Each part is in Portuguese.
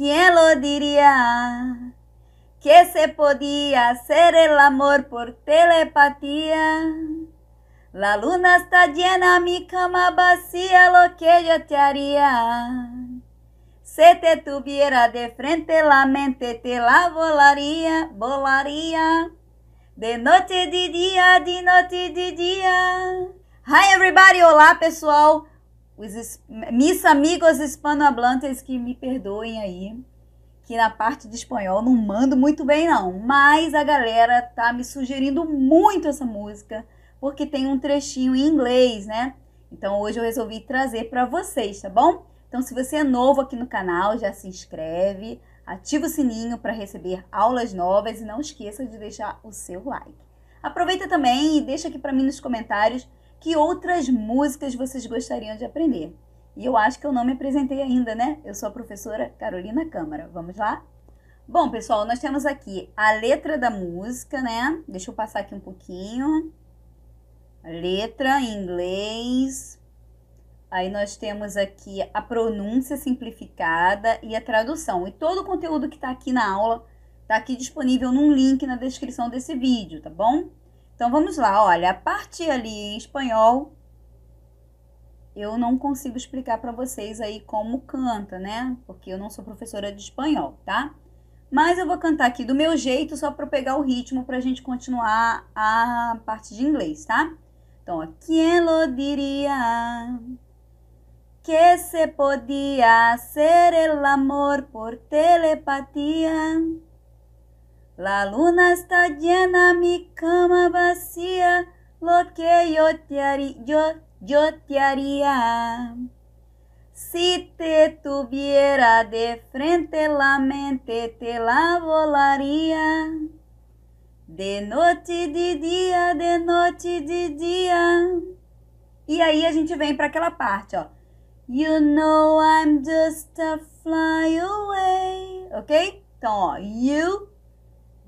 ¿quién lo diría? Que se podía hacer el amor por telepatía. La luna está llena, mi cama vacía, lo que yo te haría. Se te tuviera de frente la mente, te la volaría, volaría. De noite, de dia, de noite, de dia. Hi everybody, olá pessoal. Os mis amigos hispanohablantes que me perdoem aí, que na parte de espanhol não mando muito bem não, mas a galera tá me sugerindo muito essa música, porque tem um trechinho em inglês, né? Então hoje eu resolvi trazer para vocês, tá bom? Então se você é novo aqui no canal, já se inscreve, ativa o sininho para receber aulas novas e não esqueça de deixar o seu like. Aproveita também e deixa aqui para mim nos comentários que outras músicas vocês gostariam de aprender. E eu acho que eu não me apresentei ainda, né? Eu sou a professora Carolina Câmara. Vamos lá? Bom, pessoal, nós temos aqui a letra da música, né? Deixa eu passar aqui um pouquinho. Letra em inglês. Aí nós temos aqui a pronúncia simplificada e a tradução. E todo o conteúdo que está aqui na aula está aqui disponível num link na descrição desse vídeo, tá bom? Então vamos lá, olha, a parte ali em espanhol eu não consigo explicar para vocês aí como canta, né? Porque eu não sou professora de espanhol, tá? Mas eu vou cantar aqui do meu jeito só para pegar o ritmo para a gente continuar a parte de inglês, tá? Então, ó, quem lo diria que se podia hacer el amor por telepatia? La luna está llena, mi cama vacía, lo que yo te haría, yo, yo te haría. Si te tuviera de frente la mente, te la volaría. De noite, de dia, de noite, de dia. E aí a gente vem para aquela parte, ó. You know I'm just a fly away, ok? Então, ó, you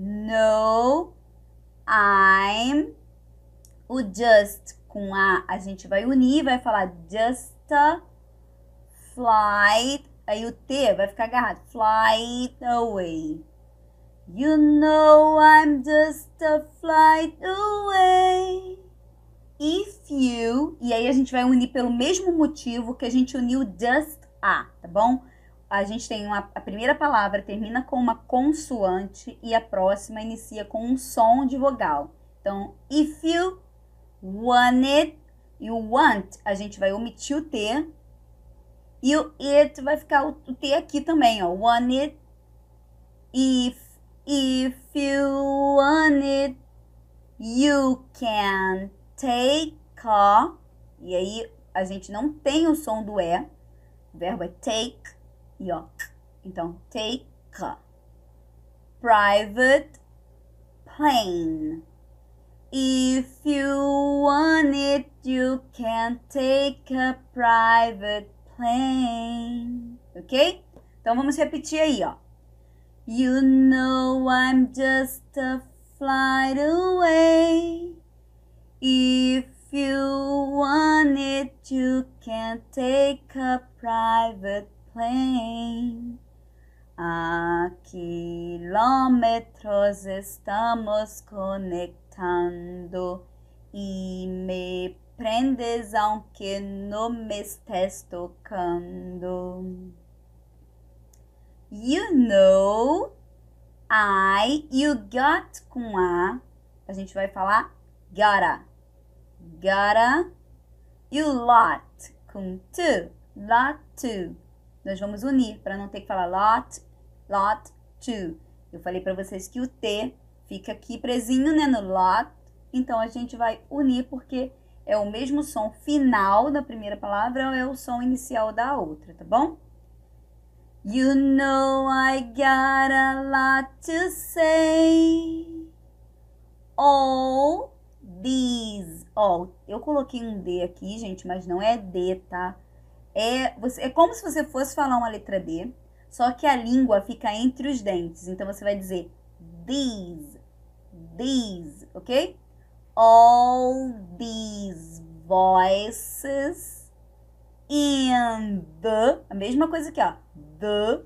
no, I'm. O just com a, a gente vai unir, vai falar just a flight. Aí o T vai ficar agarrado. Flight away. You know I'm just a flight away. If you. E aí a gente vai unir pelo mesmo motivo que a gente uniu just a, tá bom? A gente tem uma, a primeira palavra termina com uma consoante e a próxima inicia com um som de vogal. Então, if you want it, o want, a gente vai omitir o T. E o it vai ficar o, o T aqui também, ó. Want it, if, if you want it, you can take a. E aí, a gente não tem o som do E. O verbo é take e ó. Então, take a private plane. If you want it, you can take a private plane. Ok? Então vamos repetir aí, ó. You know I'm just a flight away. If you want it, you can take a private plane. A kilómetros estamos conectando e me prendes aunque não me estés tocando. You know, I, you got com A, a gente vai falar gotta, gotta, you lot com to, lot to nós vamos unir para não ter que falar lot, lot, to. Eu falei para vocês que o T fica aqui presinho, né, no lot. Então a gente vai unir porque é o mesmo som final da primeira palavra ou é o som inicial da outra, tá bom? You know I got a lot to say. All these. Oh, eu coloquei um D aqui, gente, mas não é D, tá? É, você, é como se você fosse falar uma letra D, só que a língua fica entre os dentes. Então você vai dizer these, these, ok? All these voices in the, a mesma coisa aqui, ó, the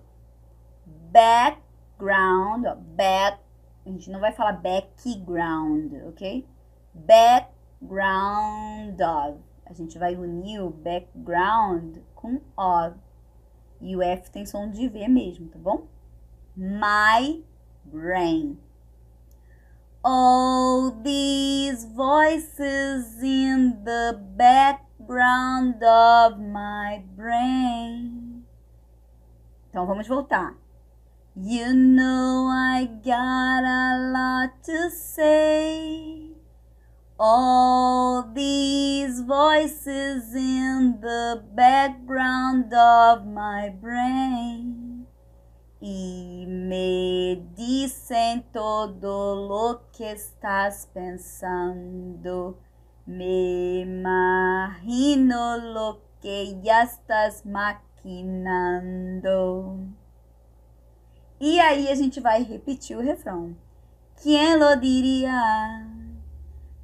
background, ó, back, a gente não vai falar background, ok? Background of. A gente vai unir o background com of. E o F tem som de V mesmo, tá bom? My brain. All these voices in the background of my brain. Então vamos voltar. You know I got a lot to say. All these voices in the background of my brain. Y me dicen todo lo que estás pensando. Me imagino lo que ya estás maquinando. E aí a gente vai repetir o refrão. Quem lo diria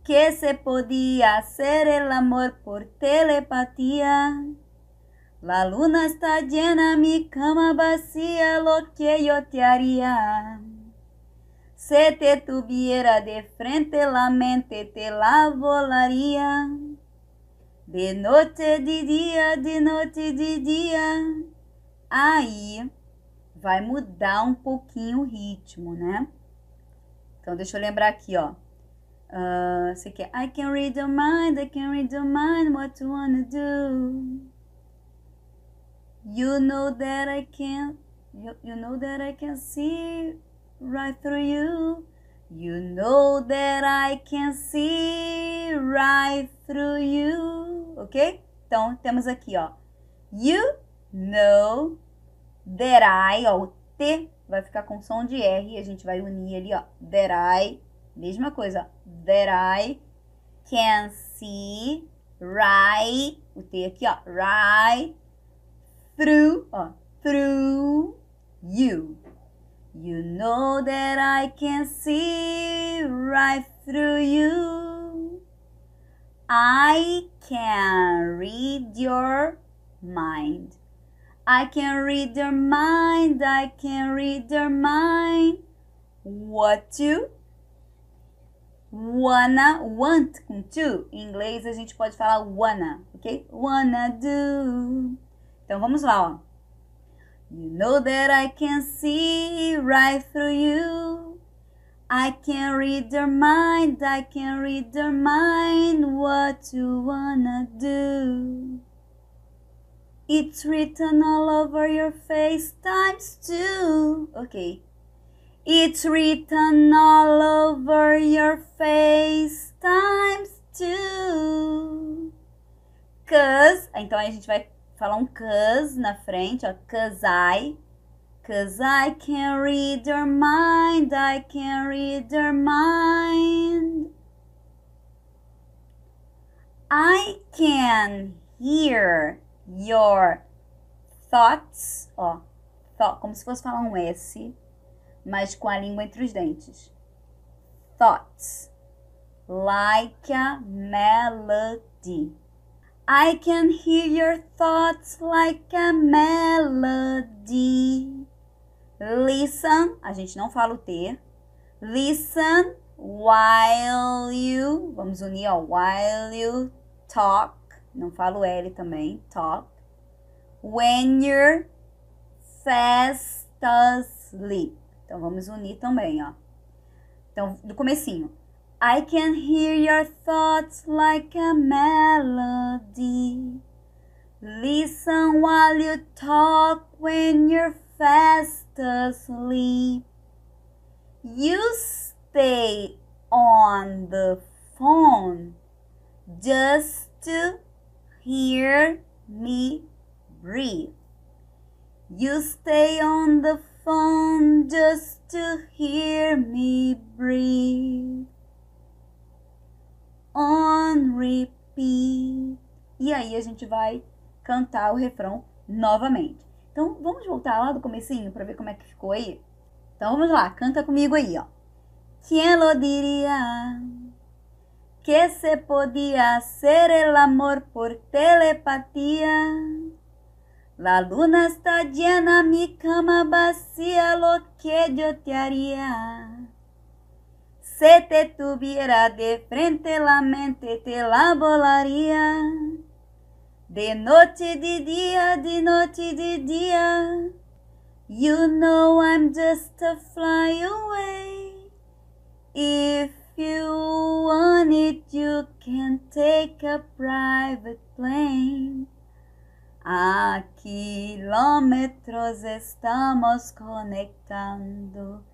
que se podia hacer el amor por telepatía? La luna está llena, mi cama vacía, lo que yo te haría. Se te tuviera de frente la mente, te la volaría. De noite, de dia, de noite, de dia. Aí vai mudar um pouquinho o ritmo, né? Então, deixa eu lembrar aqui, ó. Uh, você quer I can read your mind, I can read your mind, what you wanna do? You know that I can, you, you know that I can see right through you. You know that I can see right through you, ok? Então, temos aqui, ó. You know that I, ó, o T vai ficar com som de R e a gente vai unir ali, ó. That I, mesma coisa, that I can see right, o T aqui, ó, right through, ó, through you. You know that I can see right through you. I can read your mind. I can read your mind, I can read your mind. What to? Wanna, want com to. Em inglês a gente pode falar wanna, ok? Wanna do. Então vamos lá, ó. You know that I can see right through you. I can read your mind, I can read your mind. What you wanna do? It's written all over your face times two. Ok. It's written all over your face times two. Cause. Então a gente vai falar um cause na frente, ó. Cause I. Cause I can read your mind. I can read your mind. I can hear your thoughts, ó, como se fosse falar um S, mas com a língua entre os dentes. Thoughts, like a melody. I can hear your thoughts like a melody. Listen, a gente não fala o T. Listen while you, vamos unir, ó, while you talk não falo L também, talk. When you're fast asleep. Então vamos unir também, ó. Então, do comecinho. I can hear your thoughts like a melody. Listen while you talk when you're fast asleep. You stay on the phone just to hear me breathe. You stay on the phone just to hear me breathe. On repeat. E aí a gente vai cantar o refrão novamente. Então vamos voltar lá do comecinho para ver como é que ficou aí. Então vamos lá, canta comigo aí, ó. Quem lo diria? que se podía hacer el amor por telepatía. La luna está llena, mi cama vacía, lo que yo te haría. Se te tuviera de frente la mente, te la volaría. De noche, de día, de noche, de día. You know I'm just a fly away. If you want it, you can take a private plane. A quilômetros estamos conectando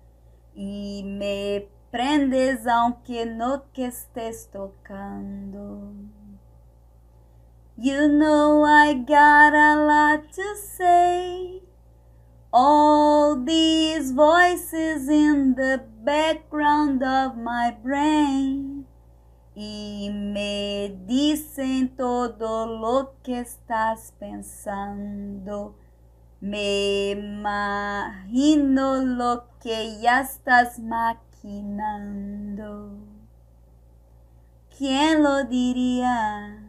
e me prendes aunque no que estés tocando. You know I got a lot to say. All these voices in the background of my brain y me dicen todo lo que estás pensando. Me imagino lo que ya estás maquinando. ¿Quién lo diría?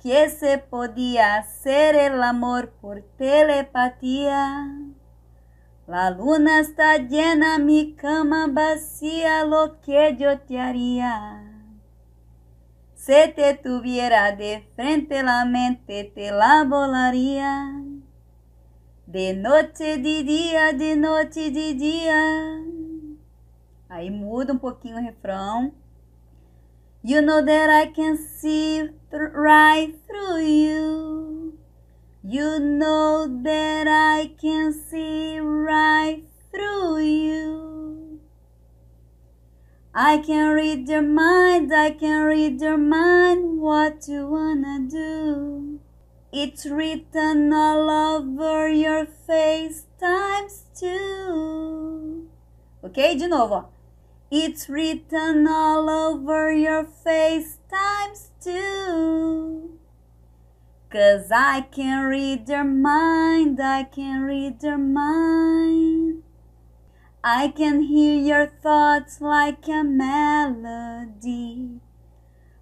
Que se podía hacer el amor por telepatía. La luna está llena, mi cama vacía, lo que yo te haría. Se te tuviera de frente la mente, te la volaría. De noite, de dia, de noite, de dia. Aí muda um pouquinho o refrão. You know that I can see right through you. You know that I can see right through you. I can read your mind, I can read your mind, what you wanna do. It's written all over your face times two. Ok? De novo. It's written all over your face times two. Cause I can read your mind, I can read your mind. I can hear your thoughts like a melody.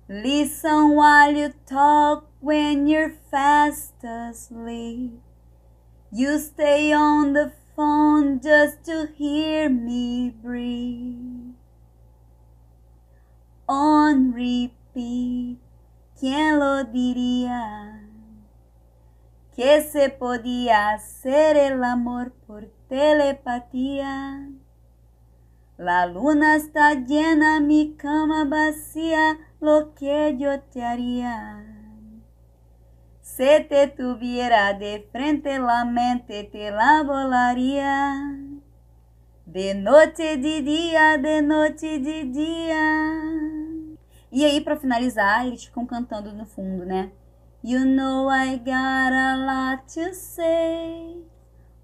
Listen while you talk when you're fast asleep. You stay on the phone just to hear me breathe. On repeat, ¿quién lo diría? Que se podía hacer el amor por telepatía. La luna está llena, mi cama vacía, lo que yo te haría. Se te tuviera de frente la mente, te la volaría. De noite, de dia, de noite, de dia. E aí, para finalizar, eles ficam cantando no fundo, né? You know I got a lot to say.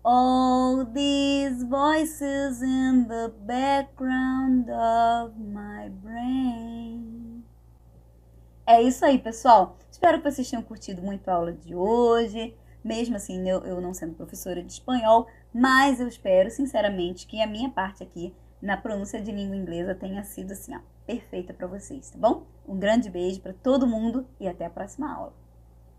All these voices in the background of my brain. É isso aí, pessoal. Espero que vocês tenham curtido muito a aula de hoje. Mesmo assim, eu, eu não sendo professora de espanhol, mas eu espero, sinceramente, que a minha parte aqui na pronúncia de língua inglesa tenha sido assim, ó, perfeita para vocês, tá bom? Um grande beijo para todo mundo e até a próxima aula.